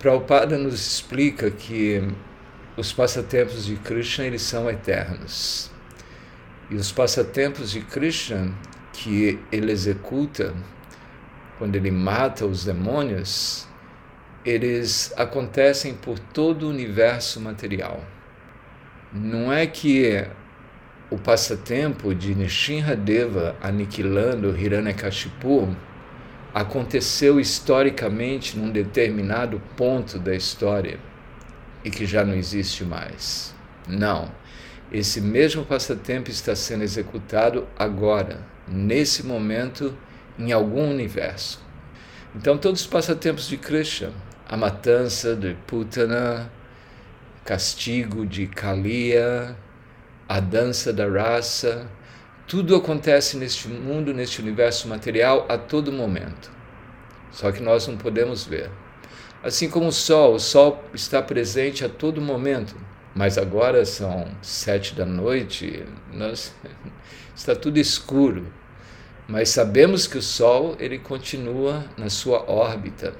Prabhupada nos explica que os passatempos de Krishna eles são eternos. E os passatempos de Krishna que ele executa quando ele mata os demônios, eles acontecem por todo o universo material. Não é que o passatempo de Nishinradeva aniquilando Hiranyakashipu aconteceu historicamente num determinado ponto da história e que já não existe mais. Não. Esse mesmo passatempo está sendo executado agora, nesse momento, em algum universo. Então, todos os passatempos de Krishna, a matança de Putana, castigo de Kaliya, a dança da raça, tudo acontece neste mundo, neste universo material a todo momento. Só que nós não podemos ver. Assim como o sol, o sol está presente a todo momento, mas agora são sete da noite, nós, está tudo escuro. Mas sabemos que o sol ele continua na sua órbita.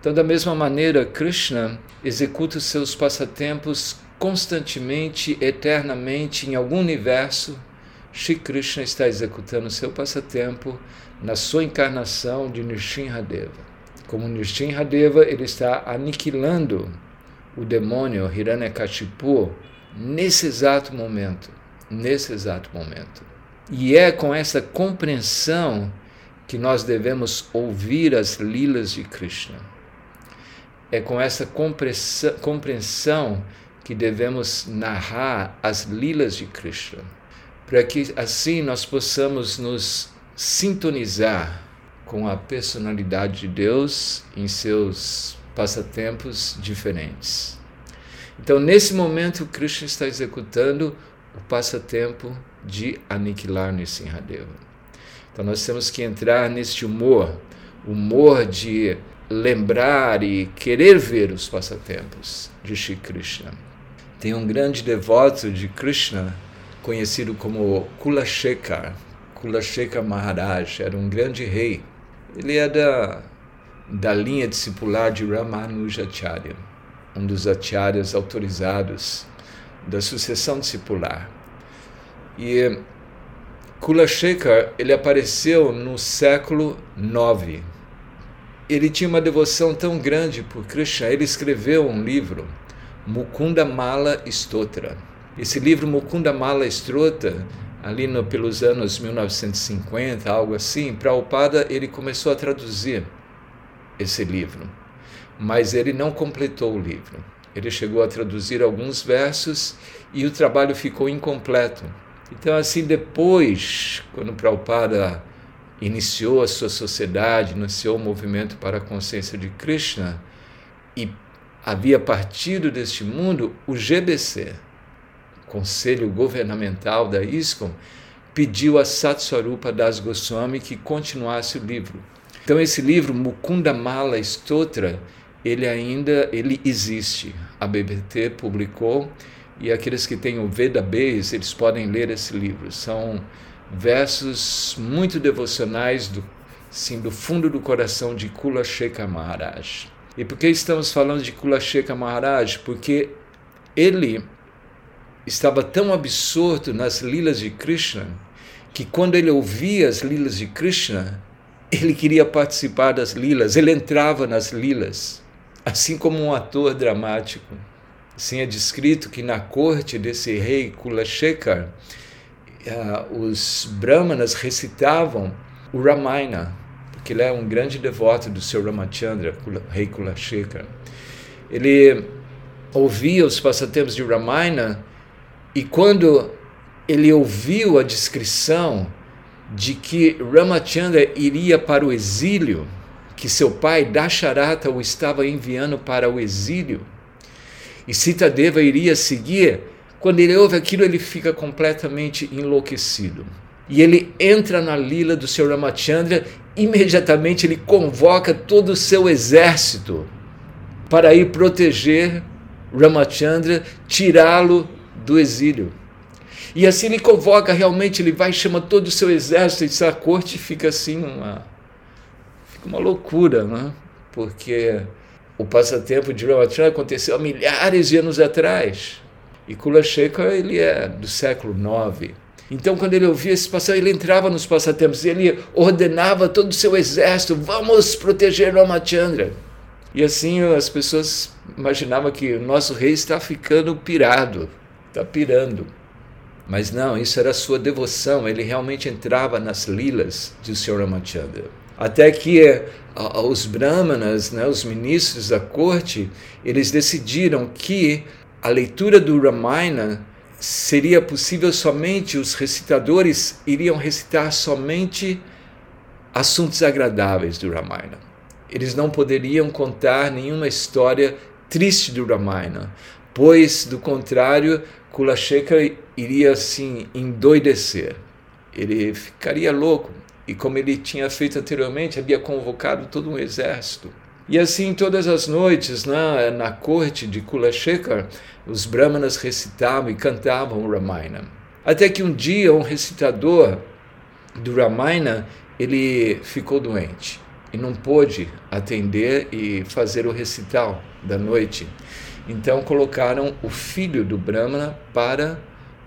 Então, da mesma maneira, Krishna executa os seus passatempos constantemente, eternamente, em algum universo Shri Krishna está executando seu passatempo na sua encarnação de Nrsimhadeva. Como Nrsimhadeva, ele está aniquilando o demônio Hiranyakashipu nesse exato momento, nesse exato momento. E é com essa compreensão que nós devemos ouvir as lilas de Krishna. É com essa compreensão que devemos narrar as lilas de Krishna para que assim nós possamos nos sintonizar com a personalidade de Deus em seus passatempos diferentes. Então, nesse momento, Krishna está executando o passatempo de aniquilar Nissimhadeva. Então, nós temos que entrar neste humor, humor de lembrar e querer ver os passatempos de Shri Krishna. Tem um grande devoto de Krishna conhecido como Kulashekar. Kulashekar Maharaj era um grande rei. Ele é da, da linha discipular de Ramanujacharya, um dos acharyas autorizados da sucessão discipular. E Kulashekar ele apareceu no século IX. Ele tinha uma devoção tão grande por Krishna, ele escreveu um livro, Mukunda Mala Stotra esse livro Mukunda Mala Estrota, ali no, pelos anos 1950, algo assim, Prabhupada ele começou a traduzir esse livro, mas ele não completou o livro. Ele chegou a traduzir alguns versos e o trabalho ficou incompleto. Então, assim, depois, quando Prabhupada iniciou a sua sociedade, iniciou o movimento para a consciência de Krishna e havia partido deste mundo, o GBC, Conselho Governamental da ISKCON, pediu a Satswarupa Das Goswami que continuasse o livro. Então esse livro, Mukunda Mala Stotra, ele ainda ele existe. A BBT publicou e aqueles que têm o Veda Base, eles podem ler esse livro. São versos muito devocionais do, sim, do fundo do coração de Kula Shekha Maharaj. E por que estamos falando de Kula Shekha Maharaj? Porque ele estava tão absorto nas lilas de Krishna que quando ele ouvia as lilas de Krishna, ele queria participar das lilas, ele entrava nas lilas, assim como um ator dramático. Assim é descrito que na corte desse rei Kulashekar, uh, os brahmanas recitavam o Ramayana, porque ele é um grande devoto do seu Ramachandra, rei Kulashekar. Ele ouvia os passatempos de Ramayana e quando ele ouviu a descrição de que Ramachandra iria para o exílio, que seu pai Dasharata o estava enviando para o exílio, e Sitadeva iria seguir, quando ele ouve aquilo, ele fica completamente enlouquecido. E ele entra na lila do seu Ramachandra, imediatamente ele convoca todo o seu exército para ir proteger Ramachandra, tirá-lo do exílio. E assim ele convoca, realmente, ele vai, chama todo o seu exército, e a corte fica assim, uma, fica uma loucura, né? porque o passatempo de Ramachandra aconteceu há milhares de anos atrás. E Kula Shekhar, ele é do século IX. Então, quando ele ouvia esse passatempo, ele entrava nos passatempos, ele ordenava todo o seu exército, vamos proteger Ramachandra. E assim as pessoas imaginavam que o nosso rei está ficando pirado, está pirando. Mas não, isso era sua devoção, ele realmente entrava nas lilas de Sr. Ramachandra. Até que os brahmanas, né, os ministros da corte, eles decidiram que a leitura do Ramayana seria possível somente, os recitadores iriam recitar somente assuntos agradáveis do Ramayana. Eles não poderiam contar nenhuma história triste do Ramayana, pois, do contrário, Kulasheka iria assim endoidecer. Ele ficaria louco. E como ele tinha feito anteriormente, havia convocado todo um exército. E assim, todas as noites, na, na corte de Kulashekar, os brahmanas recitavam e cantavam o Ramayana. Até que um dia, um recitador do Ramayana, ele ficou doente e não pôde atender e fazer o recital da noite. Então colocaram o filho do Brahmana para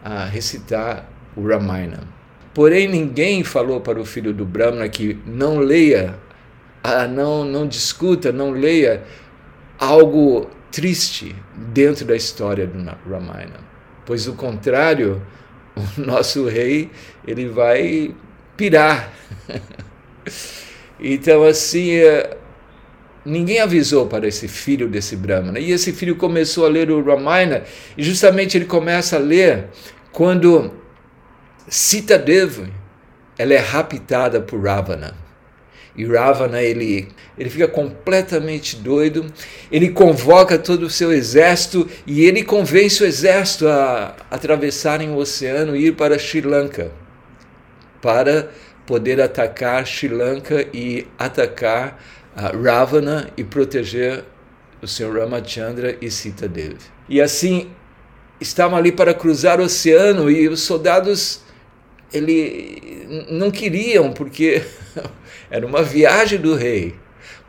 ah, recitar o Ramayana. Porém, ninguém falou para o filho do Brahmana que não leia, ah, não, não discuta, não leia algo triste dentro da história do Ramayana. Pois, o contrário, o nosso rei ele vai pirar. Então, assim, é, ninguém avisou para esse filho desse Brahmana. E esse filho começou a ler o Ramayana, e justamente ele começa a ler quando Sita Devi ela é raptada por Ravana. E Ravana ele, ele fica completamente doido, ele convoca todo o seu exército e ele convence o exército a atravessarem o oceano e ir para Sri Lanka para poder atacar Sri Lanka e atacar Ravana e proteger o Senhor Ramachandra e Sita Devi. E assim, estavam ali para cruzar o oceano e os soldados ele não queriam porque era uma viagem do rei,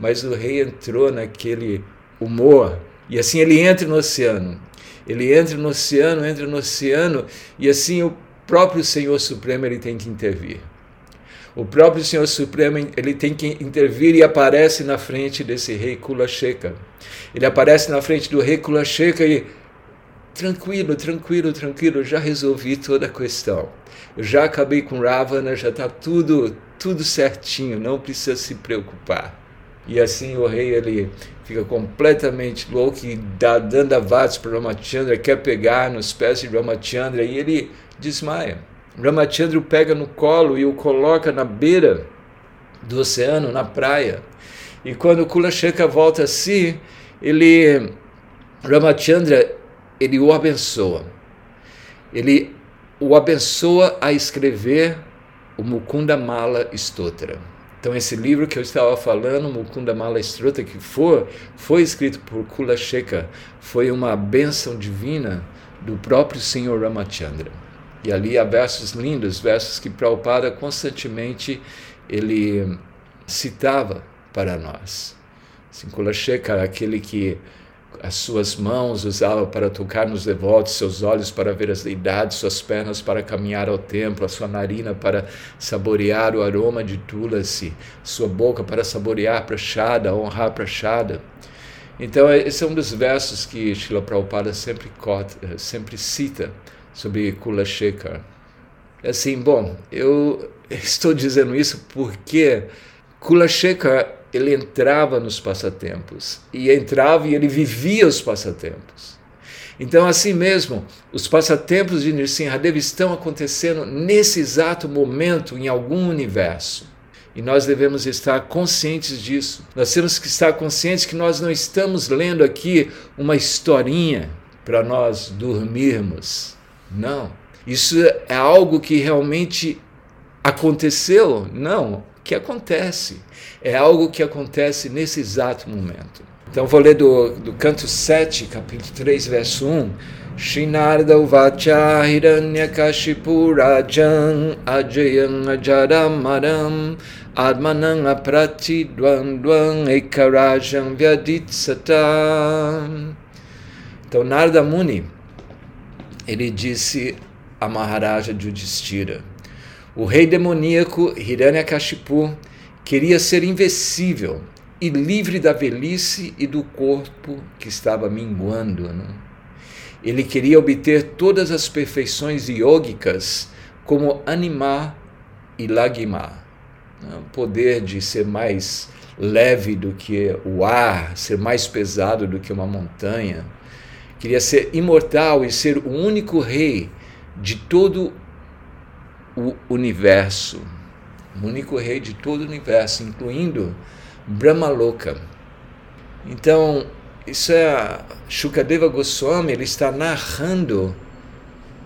mas o rei entrou naquele humor e assim ele entra no oceano. Ele entra no oceano, entra no oceano e assim o próprio Senhor Supremo ele tem que intervir o próprio Senhor Supremo ele tem que intervir e aparece na frente desse rei Kulasheka. Ele aparece na frente do rei Kulasheka e tranquilo, tranquilo, tranquilo, já resolvi toda a questão. Eu já acabei com Ravana, já está tudo, tudo certinho, não precisa se preocupar. E assim o rei ele fica completamente louco e dá dandavats para Ramachandra, quer pegar nos pés de Ramachandra e ele desmaia. Ramachandra o pega no colo e o coloca na beira do oceano, na praia. E quando Kulasheka volta a si, ele, Ramachandra, ele o abençoa. Ele o abençoa a escrever o Mukunda Mala Stotra. Então esse livro que eu estava falando, Mukunda Mala Stotra, que foi, foi escrito por Kulasheka, foi uma bênção divina do próprio Senhor Ramachandra. E ali há versos lindos, versos que Prabhupada constantemente ele citava para nós. Assim, Kulashekar, aquele que as suas mãos usava para tocar nos devotos, seus olhos para ver as deidades, suas pernas para caminhar ao templo, a sua narina para saborear o aroma de Tulasi, sua boca para saborear prachada, honrar prachada. Então, esse é um dos versos que Srila Prabhupada sempre, sempre cita sobre Kula Shekhar. Assim, bom, eu estou dizendo isso porque Kula Shekhar ele entrava nos passatempos e entrava e ele vivia os passatempos. Então, assim mesmo, os passatempos de Nrsimhadev estão acontecendo nesse exato momento em algum universo. E nós devemos estar conscientes disso. Nós temos que estar conscientes que nós não estamos lendo aqui uma historinha para nós dormirmos. Não. Isso é algo que realmente aconteceu? Não. Que acontece. É algo que acontece nesse exato momento. Então vou ler do, do canto 7, capítulo 3, verso 1. Shinarda Uvacha Hiranyakashipu Admanam Aprati Então Narda Muni, ele disse a Maharaja Yudhishthira, o rei demoníaco Hiranyakashipu queria ser invencível e livre da velhice e do corpo que estava minguando. Né? Ele queria obter todas as perfeições yógicas, como animar e lagimar. Né? O poder de ser mais leve do que o ar, ser mais pesado do que uma montanha. Queria ser imortal e ser o único rei de todo o universo. O único rei de todo o universo, incluindo Brahmaloka. Então, isso é Shukadeva Goswami, ele está narrando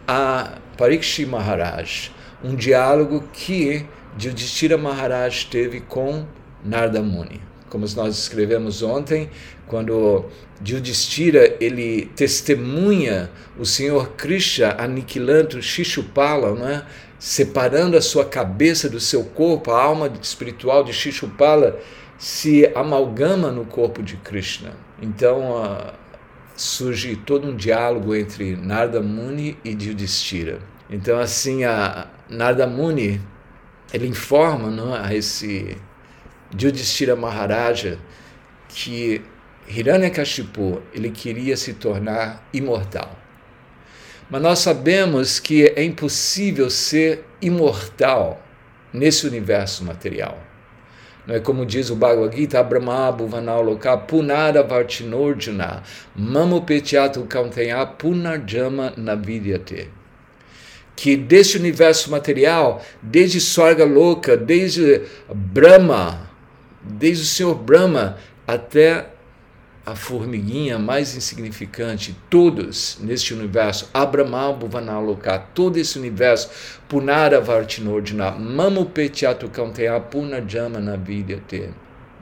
a Parikshi Maharaj, um diálogo que Yudhishthira Maharaj teve com Narda Muni. Como nós escrevemos ontem, quando Yudhishthira ele testemunha o Senhor Krishna aniquilando Shishupala, né? separando a sua cabeça do seu corpo, a alma espiritual de Shishupala, se amalgama no corpo de Krishna. Então uh, surge todo um diálogo entre Narda Muni e Yudhishthira. Então assim a Narda Muni ele informa não, a esse Yudhishthira Maharaja que Hiranyakashipu ele queria se tornar imortal. Mas nós sabemos que é impossível ser imortal nesse universo material. Não é como diz o Bhagavad Gita, Abramabu Vanauloka Punara Vartinordjuna Mamo Kauntaya Punarjama Navidyate. Que deste universo material, desde Sorga Louca, desde Brahma, desde o Senhor Brahma até a formiguinha mais insignificante, todos neste universo, Abramal Bhuvanaloka, todo esse universo, Punara Vartinordina, Mamu Petyatu Kanteya Punajama Navidyate.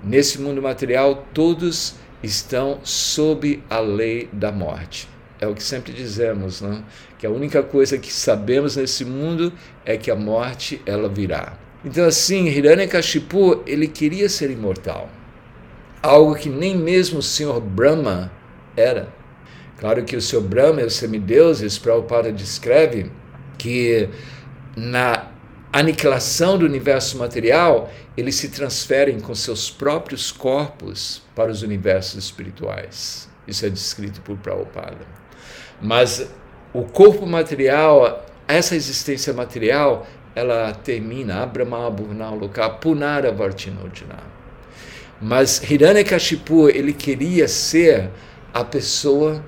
Nesse mundo material, todos estão sob a lei da morte. É o que sempre dizemos, não? que a única coisa que sabemos nesse mundo é que a morte ela virá. Então assim, Hiranyakashipu, ele queria ser imortal algo que nem mesmo o senhor Brahma era. Claro que o senhor Brahma e os semideuses, Prabhupada descreve que na aniquilação do universo material, eles se transferem com seus próprios corpos para os universos espirituais. Isso é descrito por Prabhupada. Mas o corpo material, essa existência material, ela termina, Abrahma Bhurnal Punara Vartinodjana. Mas Hiranyakashipu, ele queria ser a pessoa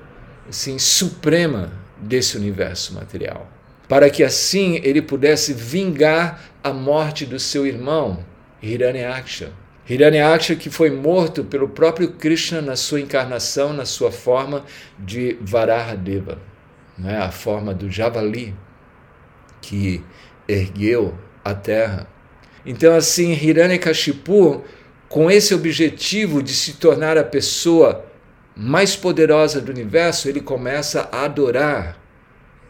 assim, suprema desse universo material. Para que assim ele pudesse vingar a morte do seu irmão, Hiranyaksha. Hiranyaksha que foi morto pelo próprio Krishna na sua encarnação, na sua forma de Varahadeva, é? a forma do javali que ergueu a terra. Então assim, Hiranyakashipu com esse objetivo de se tornar a pessoa mais poderosa do universo, ele começa a adorar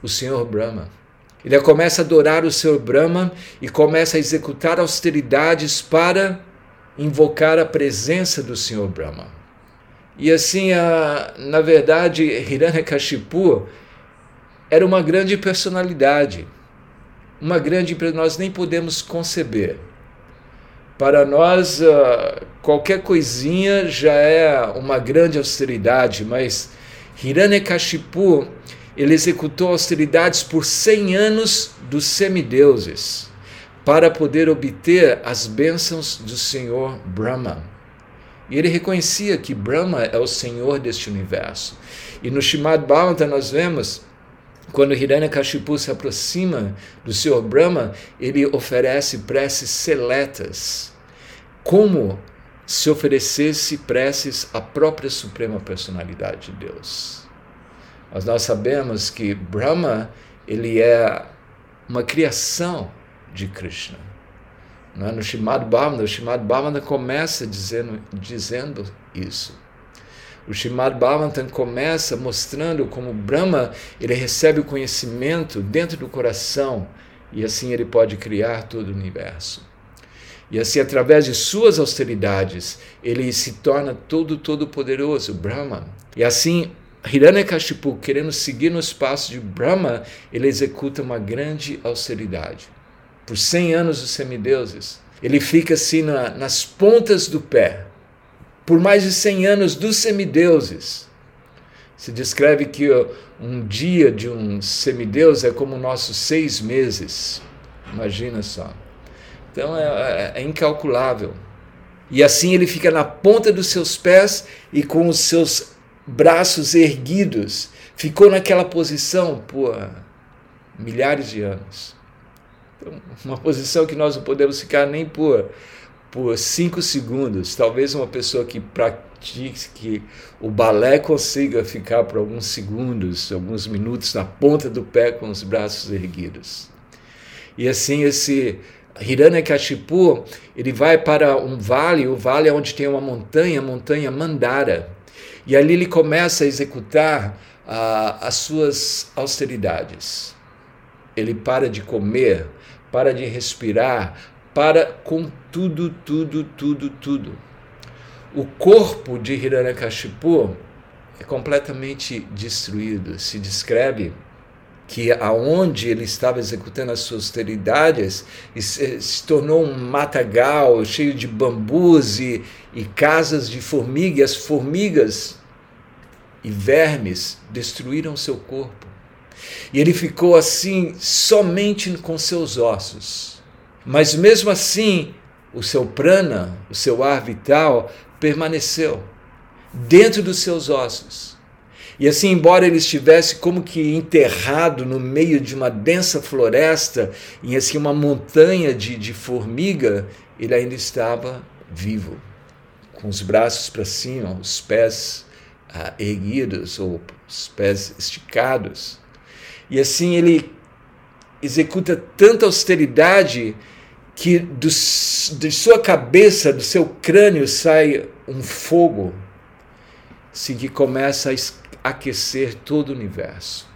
o Senhor Brahma. Ele começa a adorar o Senhor Brahma e começa a executar austeridades para invocar a presença do Senhor Brahma. E assim, a, na verdade, Hiranyakashipu era uma grande personalidade, uma grande nós nem podemos conceber. Para nós, uh, qualquer coisinha já é uma grande austeridade, mas Hiranyakashipu ele executou austeridades por 100 anos dos semideuses para poder obter as bênçãos do Senhor Brahma. E ele reconhecia que Brahma é o Senhor deste universo. E no Shimad Bhavata nós vemos quando Hiranyakashipu se aproxima do Senhor Brahma, ele oferece preces seletas, como se oferecesse preces à própria Suprema Personalidade de Deus. Mas nós sabemos que Brahma ele é uma criação de Krishna. No Shimad Bhavana, o Shimad Bhavana começa dizendo, dizendo isso. O Shrimad Bhagavatam começa mostrando como Brahma ele recebe o conhecimento dentro do coração e assim ele pode criar todo o universo. E assim, através de suas austeridades, ele se torna todo, todo poderoso, Brahma. E assim, Hiranyakashipu, querendo seguir nos passos de Brahma, ele executa uma grande austeridade. Por 100 anos os semideuses, ele fica assim na, nas pontas do pé. Por mais de 100 anos dos semideuses. Se descreve que um dia de um semideus é como nossos seis meses. Imagina só. Então é, é, é incalculável. E assim ele fica na ponta dos seus pés e com os seus braços erguidos. Ficou naquela posição por milhares de anos. Então, uma posição que nós não podemos ficar nem por, por cinco segundos. Talvez uma pessoa que pratique o balé consiga ficar por alguns segundos, alguns minutos na ponta do pé com os braços erguidos. E assim esse Hiranyakashipu, ele vai para um vale, o vale é onde tem uma montanha, a montanha Mandara. E ali ele começa a executar ah, as suas austeridades. Ele para de comer, para de respirar, para com tudo, tudo, tudo, tudo. O corpo de Hiranyakashipu é completamente destruído. Se descreve que aonde ele estava executando as suas austeridades se, tornou um matagal cheio de bambus e, e casas de formiga, e as formigas e vermes destruíram seu corpo. E ele ficou assim somente com seus ossos. Mas mesmo assim, o seu prana, o seu ar vital, permaneceu dentro dos seus ossos. E assim, embora ele estivesse como que enterrado no meio de uma densa floresta, em assim uma montanha de, de formiga, ele ainda estava vivo, com os braços para cima, os pés ah, erguidos ou os pés esticados. E assim ele executa tanta austeridade que do, de sua cabeça, do seu crânio, sai um fogo assim, que começa a aquecer todo o universo.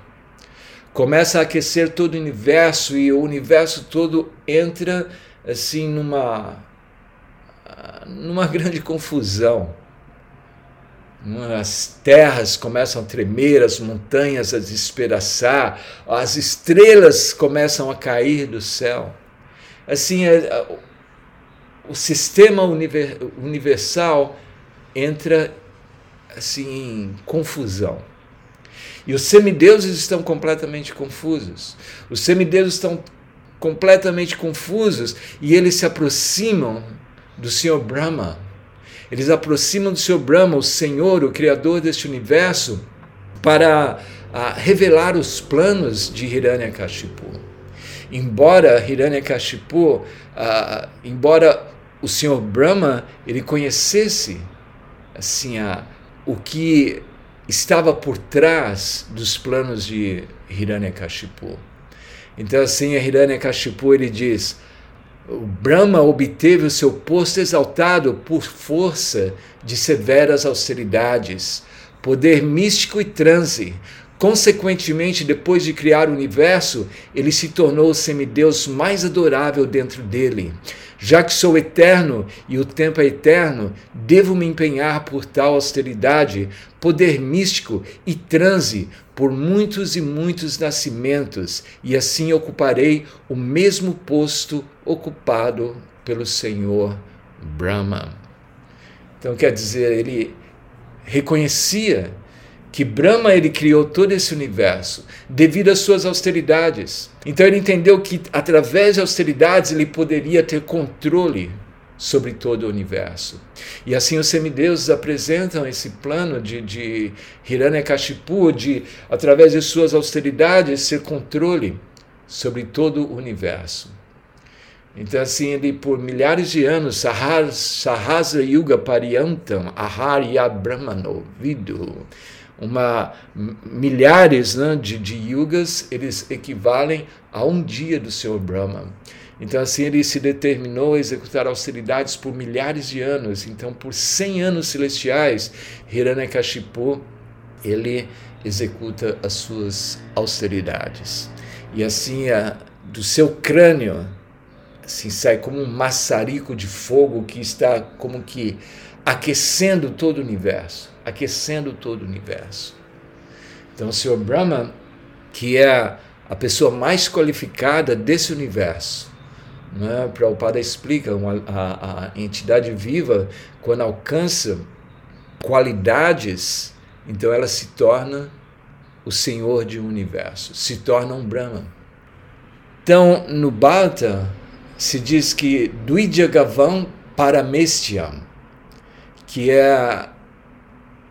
Começa a aquecer todo o universo e o universo todo entra assim numa numa grande confusão. As terras começam a tremer, as montanhas a despedaçar, as estrelas começam a cair do céu. Assim, é, o sistema universal entra assim, confusão. E os semideuses estão completamente confusos. Os semideuses estão completamente confusos e eles se aproximam do Senhor Brahma. Eles aproximam do Senhor Brahma, o Senhor, o Criador deste universo, para a, revelar os planos de Hiranyakashipu. Embora Hiranyakashipu, a, embora o Senhor Brahma, ele conhecesse assim a o que estava por trás dos planos de Hiranyakashipu. Então assim, Hiranyakashipu ele diz: o Brahma obteve o seu posto exaltado por força de severas austeridades, poder místico e transe. Consequentemente, depois de criar o universo, ele se tornou o semideus mais adorável dentro dele. Já que sou eterno e o tempo é eterno, devo me empenhar por tal austeridade, poder místico e transe por muitos e muitos nascimentos, e assim ocuparei o mesmo posto ocupado pelo Senhor Brahma. Então quer dizer, ele reconhecia que Brahma ele criou todo esse universo devido às suas austeridades. Então ele entendeu que através de austeridades ele poderia ter controle sobre todo o universo. E assim os semideuses apresentam esse plano de, de Hiranyakashipu, de através de suas austeridades ter controle sobre todo o universo. Então, assim, ele por milhares de anos, Sahasra Yuga Pariyantam, Aharya Brahmano, Vidu, uma, milhares né, de, de yugas, eles equivalem a um dia do Senhor Brahma. Então, assim, ele se determinou a executar austeridades por milhares de anos. Então, por 100 anos celestiais, Hiranyakashipu, ele executa as suas austeridades. E assim, a, do seu crânio, assim, sai como um maçarico de fogo que está como que aquecendo todo o universo, aquecendo todo o universo. Então, o Senhor Brahma, que é a pessoa mais qualificada desse universo, né? Prabhupada explica, uma, a, a entidade viva, quando alcança qualidades, então ela se torna o senhor de um universo, se torna um Brahman. Então, no Bhata, se diz que Duidyagavam Paramestiam, que é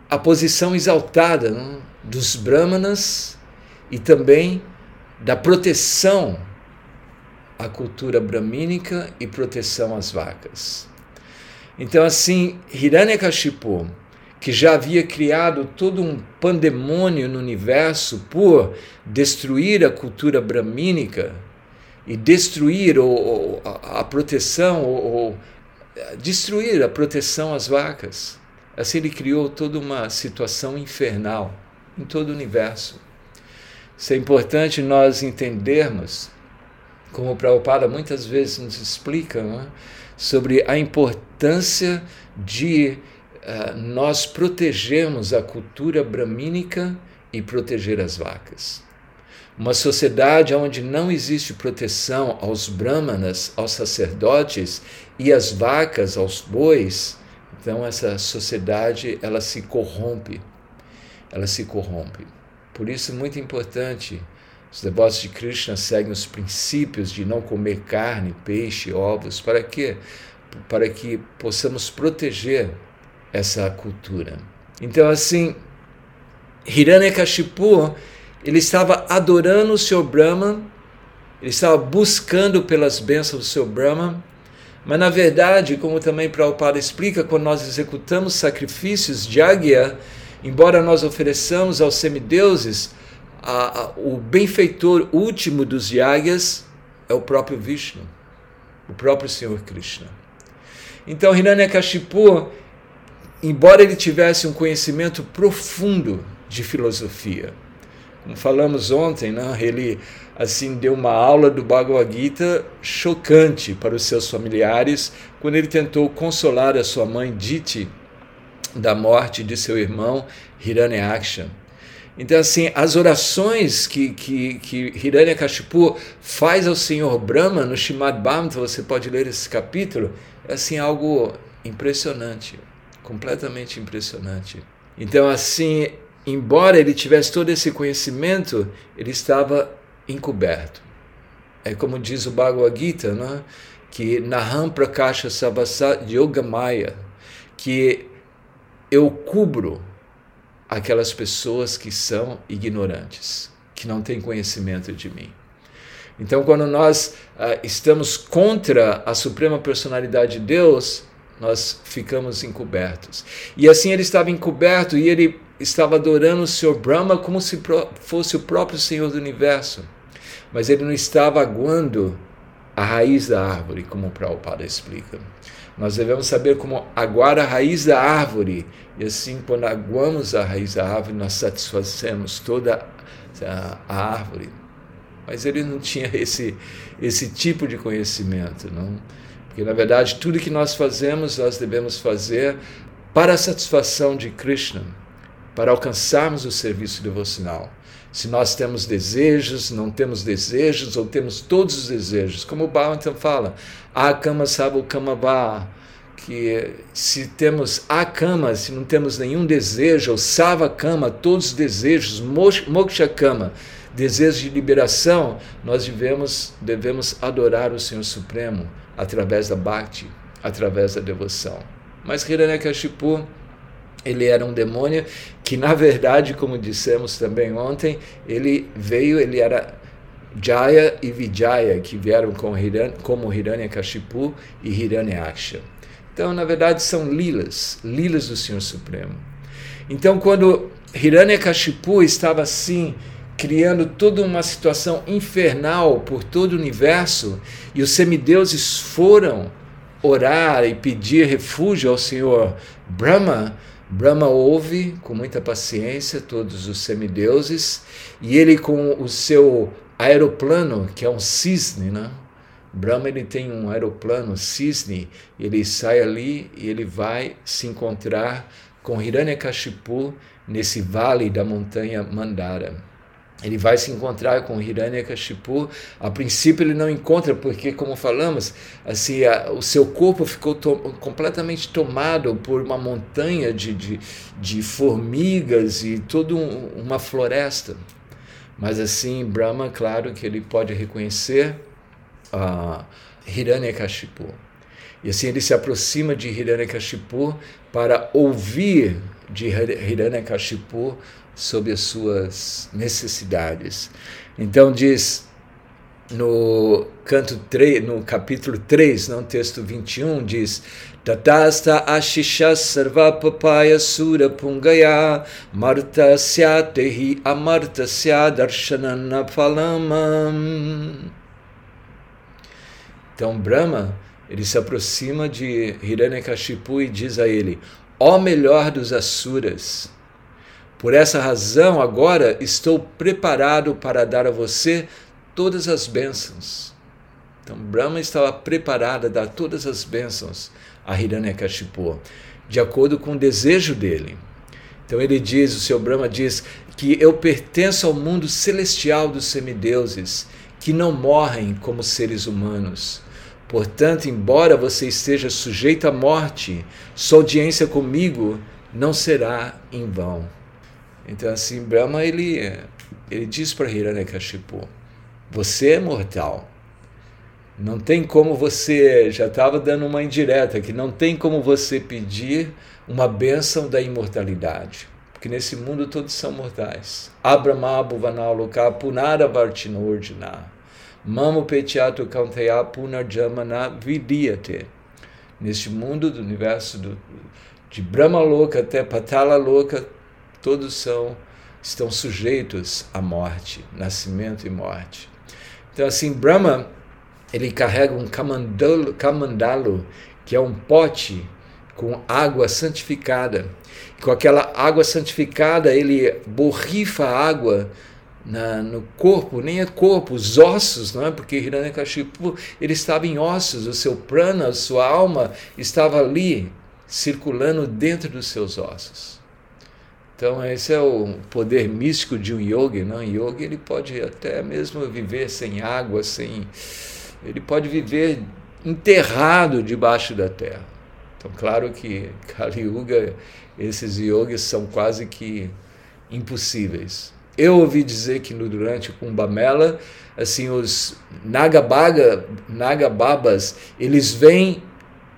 a posição exaltada não? dos Brahmanas e também da proteção à cultura bramínica e proteção às vacas. Então, assim, Hiranyakashipu, que já havia criado todo um pandemônio no universo por destruir a cultura bramínica e destruir ou, a, a proteção ou, ou destruir a proteção às vacas. Assim ele criou toda uma situação infernal em todo o universo. Isso é importante nós entendermos, como o Prabhupada muitas vezes nos explica, é? sobre a importância de uh, nós protegermos a cultura bramínica e proteger as vacas. Uma sociedade onde não existe proteção aos brahmanas, aos sacerdotes e às vacas, aos bois, então essa sociedade ela se corrompe. Ela se corrompe. Por isso é muito importante os devotos de Krishna seguem os princípios de não comer carne, peixe, ovos, para quê? Para que possamos proteger essa cultura. Então assim, Hiranyakashipu ele estava adorando o seu Brahma, ele estava buscando pelas bênçãos do seu Brahma, mas na verdade, como também Prabhupada explica, quando nós executamos sacrifícios de águia, embora nós ofereçamos aos semideuses, a, a, o benfeitor último dos yagyas é o próprio Vishnu, o próprio Senhor Krishna. Então Hiranyakashipu, embora ele tivesse um conhecimento profundo de filosofia, falamos ontem, né? ele assim deu uma aula do Bhagavad Gita chocante para os seus familiares quando ele tentou consolar a sua mãe Diti da morte de seu irmão Hiranyaksha. Então, assim, as orações que, que, que Hiranyakashipu faz ao Senhor Brahma no Shimad Bhagavatam, você pode ler esse capítulo, é assim algo impressionante, completamente impressionante. Então, assim, embora ele tivesse todo esse conhecimento, ele estava encoberto. É como diz o Bhagavad Gita, né? que Naham Prakasha Sabasa Yogamaya, que eu cubro aquelas pessoas que são ignorantes, que não têm conhecimento de mim. Então, quando nós uh, estamos contra a suprema personalidade de Deus, nós ficamos encobertos. E assim ele estava encoberto e ele estava adorando o Senhor Brahma como se fosse o próprio Senhor do universo. Mas ele não estava aguando a raiz da árvore, como o Prabhupada explica. Nós devemos saber como aguar a raiz da árvore, e assim, quando aguamos a raiz da árvore, nós satisfazemos toda a, árvore. Mas ele não tinha esse, esse tipo de conhecimento, não? Porque, na verdade, tudo que nós fazemos, nós devemos fazer para a satisfação de Krishna para alcançarmos o serviço devocional. Se nós temos desejos, não temos desejos, ou temos todos os desejos, como o Bhagavatam fala, a cama sabe o vá, que se temos a cama, se não temos nenhum desejo, ou sava cama, todos os desejos, moksha cama, desejo de liberação, nós devemos, devemos adorar o Senhor Supremo através da bhakti, através da devoção. Mas Hiranyakashipu ele era um demônio que, na verdade, como dissemos também ontem, ele veio, ele era Jaya e Vijaya, que vieram com Hiran, como Hiranyakashipu e Hiranyaksha. Então, na verdade, são lilas, lilas do Senhor Supremo. Então, quando Hiranyakashipu estava assim, criando toda uma situação infernal por todo o universo, e os semideuses foram orar e pedir refúgio ao Senhor Brahma, Brahma ouve com muita paciência todos os semideuses e ele com o seu aeroplano, que é um cisne, né? Brahma ele tem um aeroplano cisne, ele sai ali e ele vai se encontrar com Hiranyakashipu nesse vale da montanha Mandara ele vai se encontrar com Hiranyakashipu. A princípio ele não encontra porque, como falamos, assim a, o seu corpo ficou to completamente tomado por uma montanha de, de, de formigas e toda um, uma floresta. Mas assim, Brahma, claro que ele pode reconhecer uh, Hiranyakashipu. E assim ele se aproxima de Hiranyakashipu para ouvir de Hiranyakashipu sobre as suas necessidades. Então diz no canto 3, no capítulo 3, no texto 21, diz Tatasta ashisha sarva papaya sura pungaya marta syatehi amarta syadarsanana phalamam. Então Brahma, ele se aproxima de Hiranyakashipu e diz a ele, ó melhor dos asuras, por essa razão, agora estou preparado para dar a você todas as bênçãos. Então, Brahma estava preparado a dar todas as bênçãos a Hiranyakashipu, de acordo com o desejo dele. Então, ele diz, o seu Brahma diz, que eu pertenço ao mundo celestial dos semideuses, que não morrem como seres humanos. Portanto, embora você esteja sujeito à morte, sua audiência comigo não será em vão. Então, assim, Brahma ele, ele diz para Hiranyakashipu: Você é mortal. Não tem como você. Já estava dando uma indireta que não tem como você pedir uma bênção da imortalidade. Porque nesse mundo todos são mortais. Abramabu vanaloka punara vartinordina. Mamo petiato kanteya punarjamana vidiyate. Neste mundo do universo do, de Brahma Loka até Patala Loka, todos são estão sujeitos à morte, nascimento e morte. Então assim, Brahma, ele carrega um kamandalo, kamandalo que é um pote com água santificada. Com aquela água santificada, ele borrifa a água na, no corpo, nem é corpo, os ossos, não é? Porque Hiranyakashipu, ele estava em ossos, o seu prana, a sua alma estava ali, circulando dentro dos seus ossos. Então esse é o poder místico de um yogi, não? yogi ele pode até mesmo viver sem água, sem ele pode viver enterrado debaixo da terra. Então claro que Kali Yuga esses yogis são quase que impossíveis. Eu ouvi dizer que durante o Kumbamela, assim os Nagabaga, Nagababas, eles vêm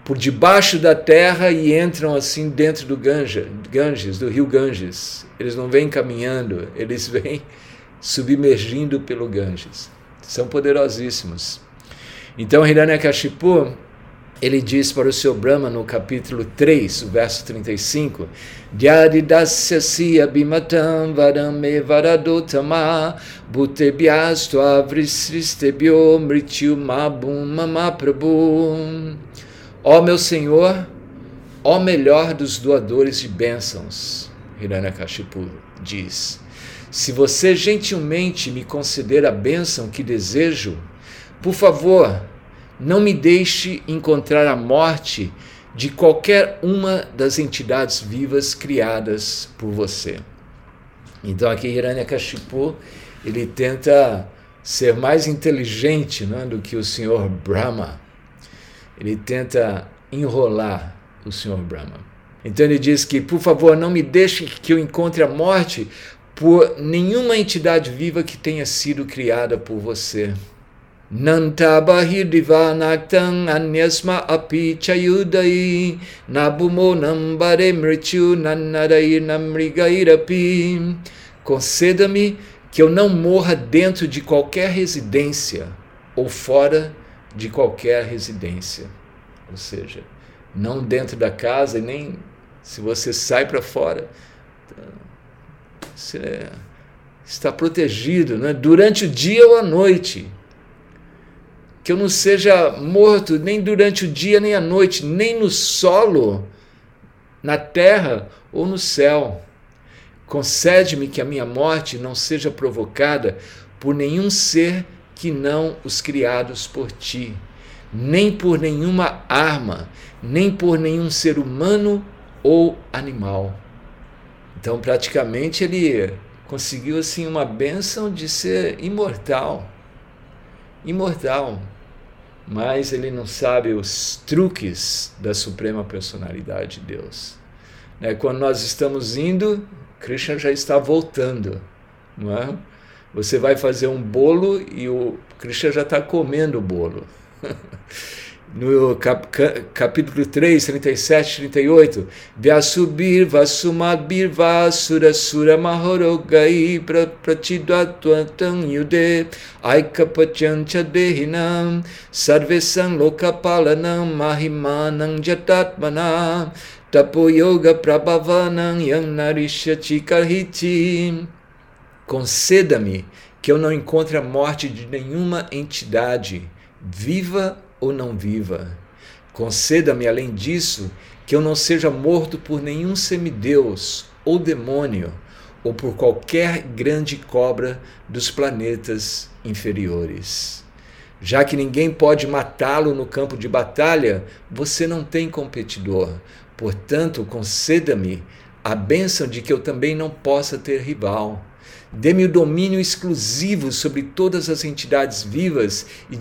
por debaixo da terra e entram assim dentro do Ganja, Ganges, do rio Ganges. Eles não vêm caminhando, eles vêm submergindo pelo Ganges. São poderosíssimos. Então Hiranyakashipu, ele diz para o seu Brahma no capítulo 3, o verso 35, Dyadidasya siya bimatam varame varadotama bhutebhyastu avrisristebhyo mrityu mabum mama Ó meu Senhor, ó melhor dos doadores de bênçãos, Hiranyakashipu diz, se você gentilmente me conceder a bênção que desejo, por favor, não me deixe encontrar a morte de qualquer uma das entidades vivas criadas por você. Então aqui Hiranyakashipu, ele tenta ser mais inteligente né, do que o Senhor Brahma ele tenta enrolar o Senhor Brahma. Então ele diz que, por favor, não me deixe que eu encontre a morte por nenhuma entidade viva que tenha sido criada por você. Anyasma api. Conceda-me que eu não morra dentro de qualquer residência ou fora de qualquer residência. Ou seja, não dentro da casa e nem se você sai para fora. Você, estar protegido né? durante o dia ou a noite. Que eu não seja morto nem durante o dia nem a noite, nem no solo, na terra ou no céu. Concede-me que a minha morte não seja provocada por nenhum ser que não os criados por ti, nem por nenhuma arma, nem por nenhum ser humano ou animal. Então, praticamente, ele conseguiu assim uma bênção de ser imortal. Imortal. Mas ele não sabe os truques da suprema personalidade de Deus. Né? Quando nós estamos indo, Krishna já está voltando, não é? Você vai fazer um bolo e o Krishna já está comendo o bolo. no cap, capítulo 3, 37, 38, Vyasubir Vasumabir Vasura Sura Mahorogai Pratidvatvantam Yude Aikapachancha Dehinam Sarvesam Lokapalanam Mahimanam Jatatmanam Tapo Yoga Prabhavanam Yang Narisha Chikarhiti Conceda-me que eu não encontre a morte de nenhuma entidade, viva ou não viva. Conceda-me, além disso, que eu não seja morto por nenhum semideus ou demônio, ou por qualquer grande cobra dos planetas inferiores. Já que ninguém pode matá-lo no campo de batalha, você não tem competidor. Portanto, conceda-me a bênção de que eu também não possa ter rival. Dê-me o domínio exclusivo sobre todas as entidades vivas e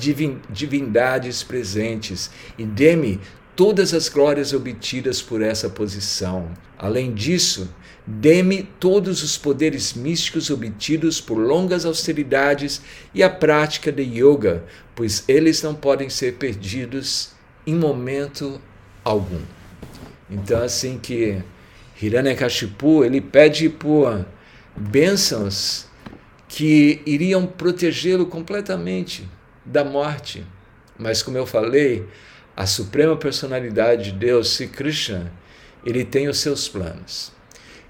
divindades presentes, e dê-me todas as glórias obtidas por essa posição. Além disso, dê-me todos os poderes místicos obtidos por longas austeridades e a prática de yoga, pois eles não podem ser perdidos em momento algum. Então, assim que Hiranyakashipu, ele pede por bênçãos que iriam protegê-lo completamente da morte. Mas, como eu falei, a suprema personalidade de Deus, Sri Krishna, ele tem os seus planos.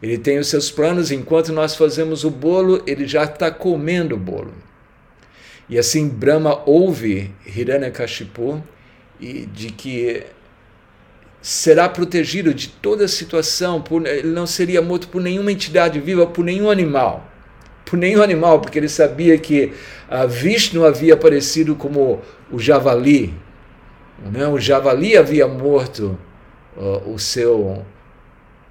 Ele tem os seus planos, enquanto nós fazemos o bolo, ele já está comendo o bolo. E assim Brahma ouve Hiranyakashipu e de que será protegido de toda situação, por, ele não seria morto por nenhuma entidade viva, por nenhum animal. Por nenhum animal, porque ele sabia que a Vishnu havia aparecido como o javali. Né? O javali havia morto uh, o, seu,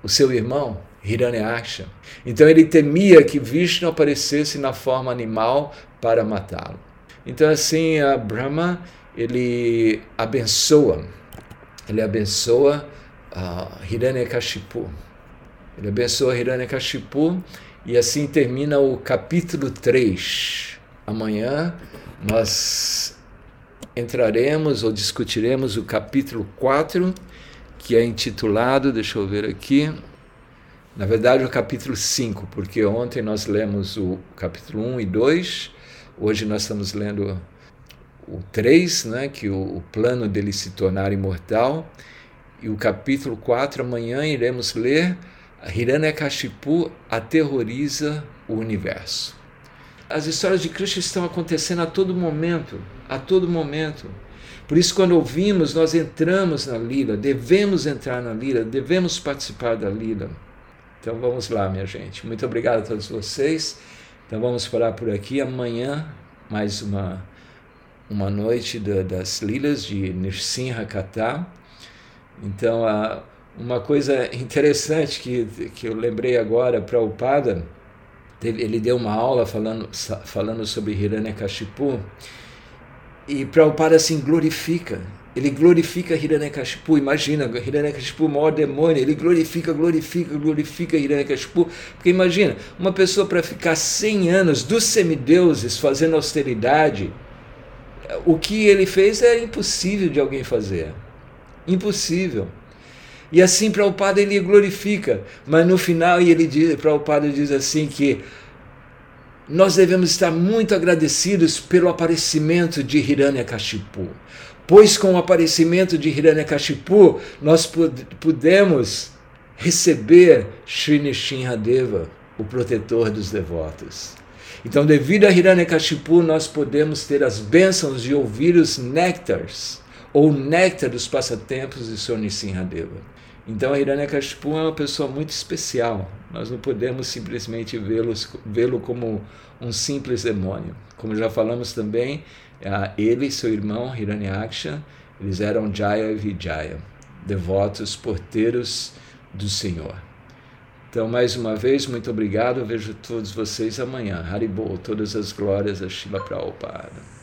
o seu irmão, Hiranyaksha. Então ele temia que Vishnu aparecesse na forma animal para matá-lo. Então assim, a Brahma ele abençoa ele abençoa uh, Hiranyakashipu. Ele abençoa Hiranyakashipu e assim termina o capítulo 3. Amanhã nós entraremos ou discutiremos o capítulo 4, que é intitulado, deixa eu ver aqui, na verdade o capítulo 5, porque ontem nós lemos o capítulo 1 e 2, hoje nós estamos lendo o 3, né, que o, o plano dele se tornar imortal, e o capítulo 4, amanhã iremos ler Hiranyakashipu aterroriza o universo. As histórias de Krishna estão acontecendo a todo momento, a todo momento. Por isso, quando ouvimos, nós entramos na lila, devemos entrar na lila, devemos participar da lila. Então vamos lá, minha gente. Muito obrigado a todos vocês. Então vamos parar por aqui. Amanhã, mais uma uma noite da, das lilas de Nirsimha Katha. Então, uma coisa interessante que, que eu lembrei agora para o Pada, ele deu uma aula falando, falando sobre Hiranyakashipu, e Prabhupada assim glorifica, ele glorifica Hiranyakashipu, imagina, Hiranyakashipu, o maior demônio, ele glorifica, glorifica, glorifica Hiranyakashipu, porque imagina, uma pessoa para ficar 100 anos dos semideuses fazendo austeridade, o que ele fez é impossível de alguém fazer. Impossível. E assim padre ele glorifica, mas no final ele diz, padre diz assim que nós devemos estar muito agradecidos pelo aparecimento de Hiranyakashipu, pois com o aparecimento de Hiranyakashipu nós pudemos receber Sri Nishinradeva, o protetor dos devotos. Então, devido a Hiranyakashipu, nós podemos ter as bênçãos de ouvir os néctares, ou néctar dos passatempos de Sr. Então, Hiranyakashipu é uma pessoa muito especial. Nós não podemos simplesmente vê-lo vê como um simples demônio. Como já falamos também, ele e seu irmão Hiranyaksha, eles eram Jaya e Vijaya, devotos porteiros do Senhor. Então, mais uma vez, muito obrigado. Eu vejo todos vocês amanhã. Haribol, todas as glórias a Shiva Prabhupada.